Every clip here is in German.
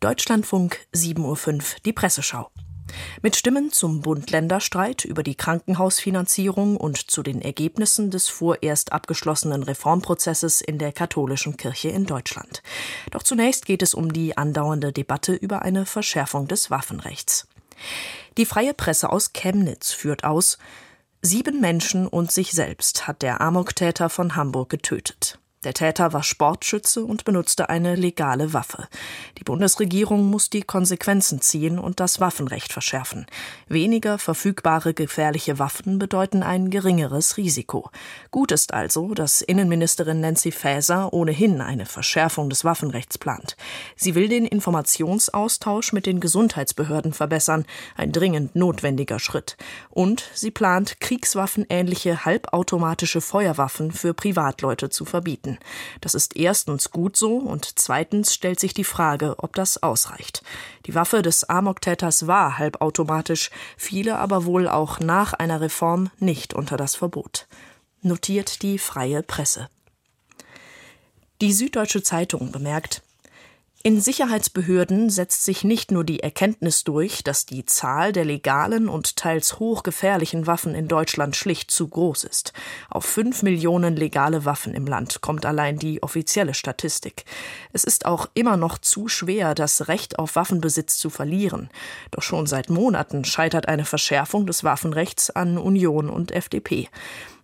Deutschlandfunk 7.05 Uhr die Presseschau. Mit Stimmen zum Bund-Länder-Streit über die Krankenhausfinanzierung und zu den Ergebnissen des vorerst abgeschlossenen Reformprozesses in der katholischen Kirche in Deutschland. Doch zunächst geht es um die andauernde Debatte über eine Verschärfung des Waffenrechts. Die freie Presse aus Chemnitz führt aus, sieben Menschen und sich selbst hat der Amoktäter von Hamburg getötet. Der Täter war Sportschütze und benutzte eine legale Waffe. Die Bundesregierung muss die Konsequenzen ziehen und das Waffenrecht verschärfen. Weniger verfügbare gefährliche Waffen bedeuten ein geringeres Risiko. Gut ist also, dass Innenministerin Nancy Faeser ohnehin eine Verschärfung des Waffenrechts plant. Sie will den Informationsaustausch mit den Gesundheitsbehörden verbessern, ein dringend notwendiger Schritt. Und sie plant, kriegswaffenähnliche halbautomatische Feuerwaffen für Privatleute zu verbieten halten. Das ist erstens gut so und zweitens stellt sich die Frage, ob das ausreicht. Die Waffe des Amok-Täters war halbautomatisch, fiele aber wohl auch nach einer Reform nicht unter das Verbot. Notiert die freie Presse. Die Süddeutsche Zeitung bemerkt, in Sicherheitsbehörden setzt sich nicht nur die Erkenntnis durch, dass die Zahl der legalen und teils hochgefährlichen Waffen in Deutschland schlicht zu groß ist. Auf fünf Millionen legale Waffen im Land kommt allein die offizielle Statistik. Es ist auch immer noch zu schwer, das Recht auf Waffenbesitz zu verlieren. Doch schon seit Monaten scheitert eine Verschärfung des Waffenrechts an Union und FDP.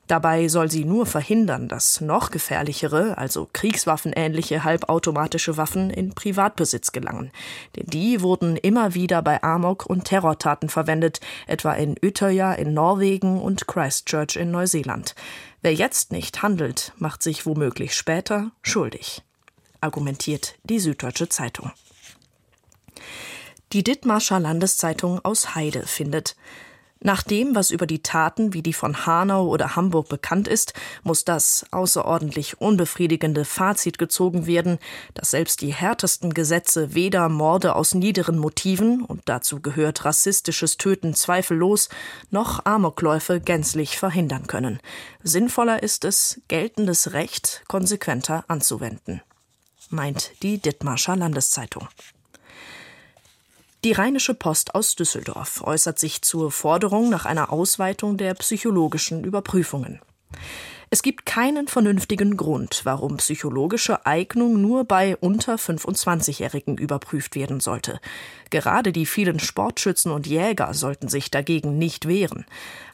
Dabei soll sie nur verhindern, dass noch gefährlichere, also kriegswaffenähnliche halbautomatische Waffen in Privatbesitz gelangen. Denn die wurden immer wieder bei Amok- und Terrortaten verwendet, etwa in Utøya in Norwegen und Christchurch in Neuseeland. Wer jetzt nicht handelt, macht sich womöglich später schuldig, argumentiert die Süddeutsche Zeitung. Die Dithmarscher Landeszeitung aus Heide findet, nach dem, was über die Taten wie die von Hanau oder Hamburg bekannt ist, muss das außerordentlich unbefriedigende Fazit gezogen werden, dass selbst die härtesten Gesetze weder Morde aus niederen Motiven, und dazu gehört rassistisches Töten zweifellos, noch Amokläufe gänzlich verhindern können. Sinnvoller ist es, geltendes Recht konsequenter anzuwenden, meint die Dithmarscher Landeszeitung. Die Rheinische Post aus Düsseldorf äußert sich zur Forderung nach einer Ausweitung der psychologischen Überprüfungen. Es gibt keinen vernünftigen Grund, warum psychologische Eignung nur bei unter 25-Jährigen überprüft werden sollte. Gerade die vielen Sportschützen und Jäger sollten sich dagegen nicht wehren.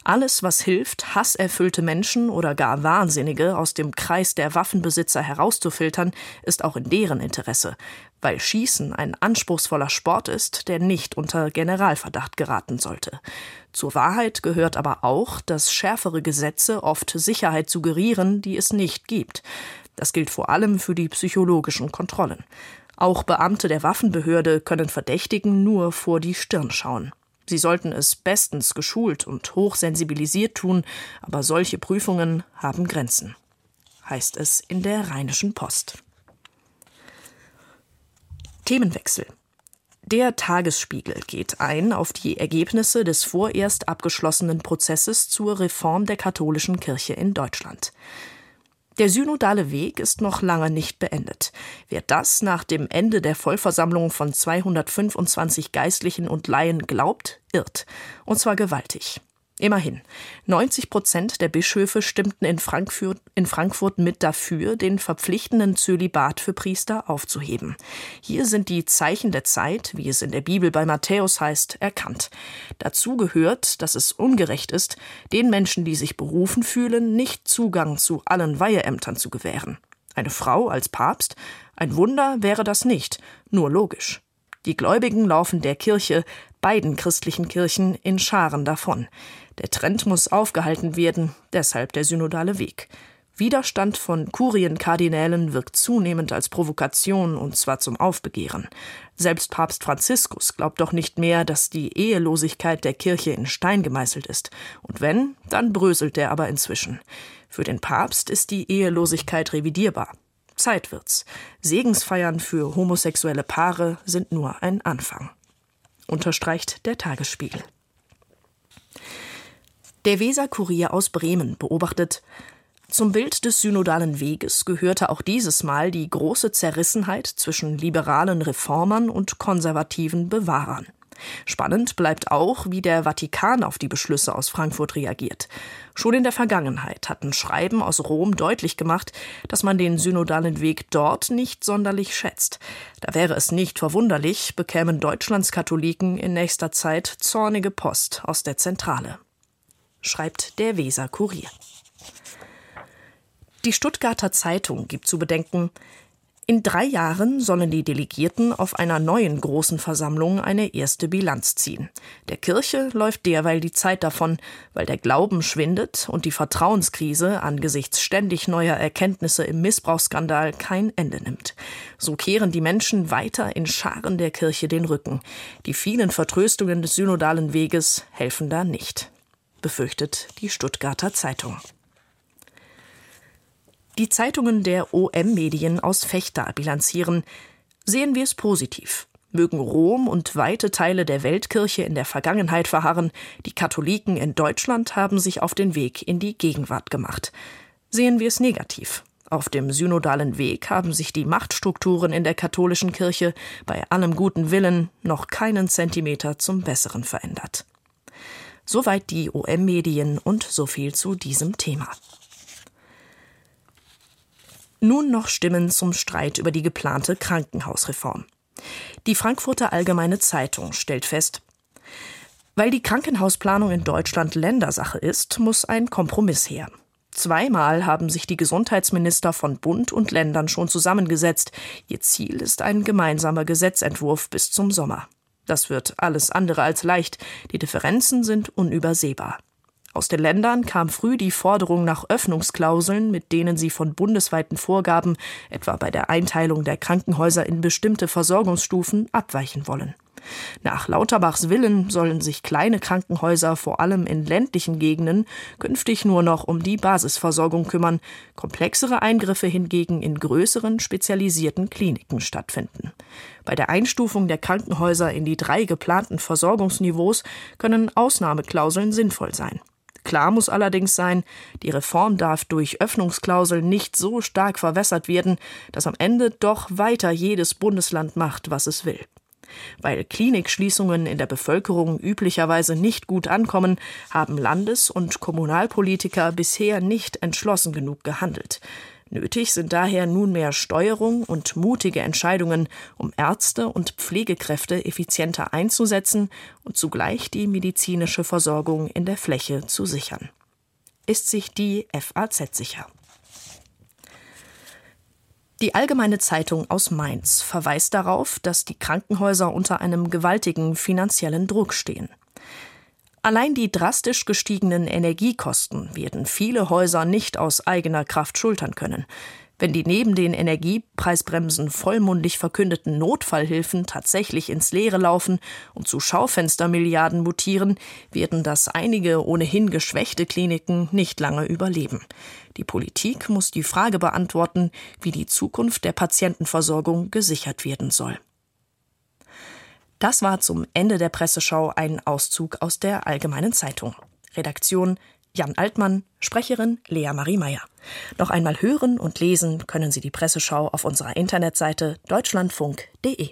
Alles, was hilft, hasserfüllte Menschen oder gar Wahnsinnige aus dem Kreis der Waffenbesitzer herauszufiltern, ist auch in deren Interesse, weil Schießen ein anspruchsvoller Sport ist, der nicht unter Generalverdacht geraten sollte. Zur Wahrheit gehört aber auch, dass schärfere Gesetze oft Sicherheit suggerieren, die es nicht gibt. Das gilt vor allem für die psychologischen Kontrollen. Auch Beamte der Waffenbehörde können Verdächtigen nur vor die Stirn schauen. Sie sollten es bestens geschult und hochsensibilisiert tun, aber solche Prüfungen haben Grenzen, heißt es in der Rheinischen Post. Themenwechsel. Der Tagesspiegel geht ein auf die Ergebnisse des vorerst abgeschlossenen Prozesses zur Reform der katholischen Kirche in Deutschland. Der synodale Weg ist noch lange nicht beendet. Wer das nach dem Ende der Vollversammlung von 225 Geistlichen und Laien glaubt, irrt. Und zwar gewaltig. Immerhin. 90 Prozent der Bischöfe stimmten in Frankfurt, in Frankfurt mit dafür, den verpflichtenden Zölibat für Priester aufzuheben. Hier sind die Zeichen der Zeit, wie es in der Bibel bei Matthäus heißt, erkannt. Dazu gehört, dass es ungerecht ist, den Menschen, die sich berufen fühlen, nicht Zugang zu allen Weiheämtern zu gewähren. Eine Frau als Papst? Ein Wunder wäre das nicht, nur logisch. Die Gläubigen laufen der Kirche, beiden christlichen Kirchen, in Scharen davon. Der Trend muss aufgehalten werden, deshalb der synodale Weg. Widerstand von Kurienkardinälen wirkt zunehmend als Provokation und zwar zum Aufbegehren. Selbst Papst Franziskus glaubt doch nicht mehr, dass die Ehelosigkeit der Kirche in Stein gemeißelt ist. Und wenn, dann bröselt er aber inzwischen. Für den Papst ist die Ehelosigkeit revidierbar. Zeit wird's. Segensfeiern für homosexuelle Paare sind nur ein Anfang. Unterstreicht der Tagesspiegel. Der Weser Kurier aus Bremen beobachtet, Zum Bild des synodalen Weges gehörte auch dieses Mal die große Zerrissenheit zwischen liberalen Reformern und konservativen Bewahrern. Spannend bleibt auch, wie der Vatikan auf die Beschlüsse aus Frankfurt reagiert. Schon in der Vergangenheit hatten Schreiben aus Rom deutlich gemacht, dass man den synodalen Weg dort nicht sonderlich schätzt. Da wäre es nicht verwunderlich, bekämen Deutschlands Katholiken in nächster Zeit zornige Post aus der Zentrale. Schreibt der Weser Kurier. Die Stuttgarter Zeitung gibt zu bedenken, in drei Jahren sollen die Delegierten auf einer neuen großen Versammlung eine erste Bilanz ziehen. Der Kirche läuft derweil die Zeit davon, weil der Glauben schwindet und die Vertrauenskrise angesichts ständig neuer Erkenntnisse im Missbrauchsskandal kein Ende nimmt. So kehren die Menschen weiter in Scharen der Kirche den Rücken. Die vielen Vertröstungen des synodalen Weges helfen da nicht, befürchtet die Stuttgarter Zeitung. Die Zeitungen der OM-Medien aus Fechter bilanzieren, sehen wir es positiv. Mögen Rom und weite Teile der Weltkirche in der Vergangenheit verharren, die Katholiken in Deutschland haben sich auf den Weg in die Gegenwart gemacht. Sehen wir es negativ. Auf dem synodalen Weg haben sich die Machtstrukturen in der katholischen Kirche bei allem guten Willen noch keinen Zentimeter zum Besseren verändert. Soweit die OM-Medien und so viel zu diesem Thema. Nun noch Stimmen zum Streit über die geplante Krankenhausreform. Die Frankfurter Allgemeine Zeitung stellt fest, weil die Krankenhausplanung in Deutschland Ländersache ist, muss ein Kompromiss her. Zweimal haben sich die Gesundheitsminister von Bund und Ländern schon zusammengesetzt. Ihr Ziel ist ein gemeinsamer Gesetzentwurf bis zum Sommer. Das wird alles andere als leicht. Die Differenzen sind unübersehbar. Aus den Ländern kam früh die Forderung nach Öffnungsklauseln, mit denen sie von bundesweiten Vorgaben, etwa bei der Einteilung der Krankenhäuser in bestimmte Versorgungsstufen, abweichen wollen. Nach Lauterbachs Willen sollen sich kleine Krankenhäuser vor allem in ländlichen Gegenden künftig nur noch um die Basisversorgung kümmern, komplexere Eingriffe hingegen in größeren spezialisierten Kliniken stattfinden. Bei der Einstufung der Krankenhäuser in die drei geplanten Versorgungsniveaus können Ausnahmeklauseln sinnvoll sein. Klar muss allerdings sein, die Reform darf durch Öffnungsklauseln nicht so stark verwässert werden, dass am Ende doch weiter jedes Bundesland macht, was es will. Weil Klinikschließungen in der Bevölkerung üblicherweise nicht gut ankommen, haben Landes- und Kommunalpolitiker bisher nicht entschlossen genug gehandelt. Nötig sind daher nunmehr Steuerung und mutige Entscheidungen, um Ärzte und Pflegekräfte effizienter einzusetzen und zugleich die medizinische Versorgung in der Fläche zu sichern. Ist sich die FAZ sicher? Die Allgemeine Zeitung aus Mainz verweist darauf, dass die Krankenhäuser unter einem gewaltigen finanziellen Druck stehen. Allein die drastisch gestiegenen Energiekosten werden viele Häuser nicht aus eigener Kraft schultern können. Wenn die neben den Energiepreisbremsen vollmundig verkündeten Notfallhilfen tatsächlich ins Leere laufen und zu Schaufenstermilliarden mutieren, werden das einige ohnehin geschwächte Kliniken nicht lange überleben. Die Politik muss die Frage beantworten, wie die Zukunft der Patientenversorgung gesichert werden soll. Das war zum Ende der Presseschau ein Auszug aus der Allgemeinen Zeitung. Redaktion Jan Altmann, Sprecherin Lea Marie Meyer. Noch einmal hören und lesen können Sie die Presseschau auf unserer Internetseite deutschlandfunk.de.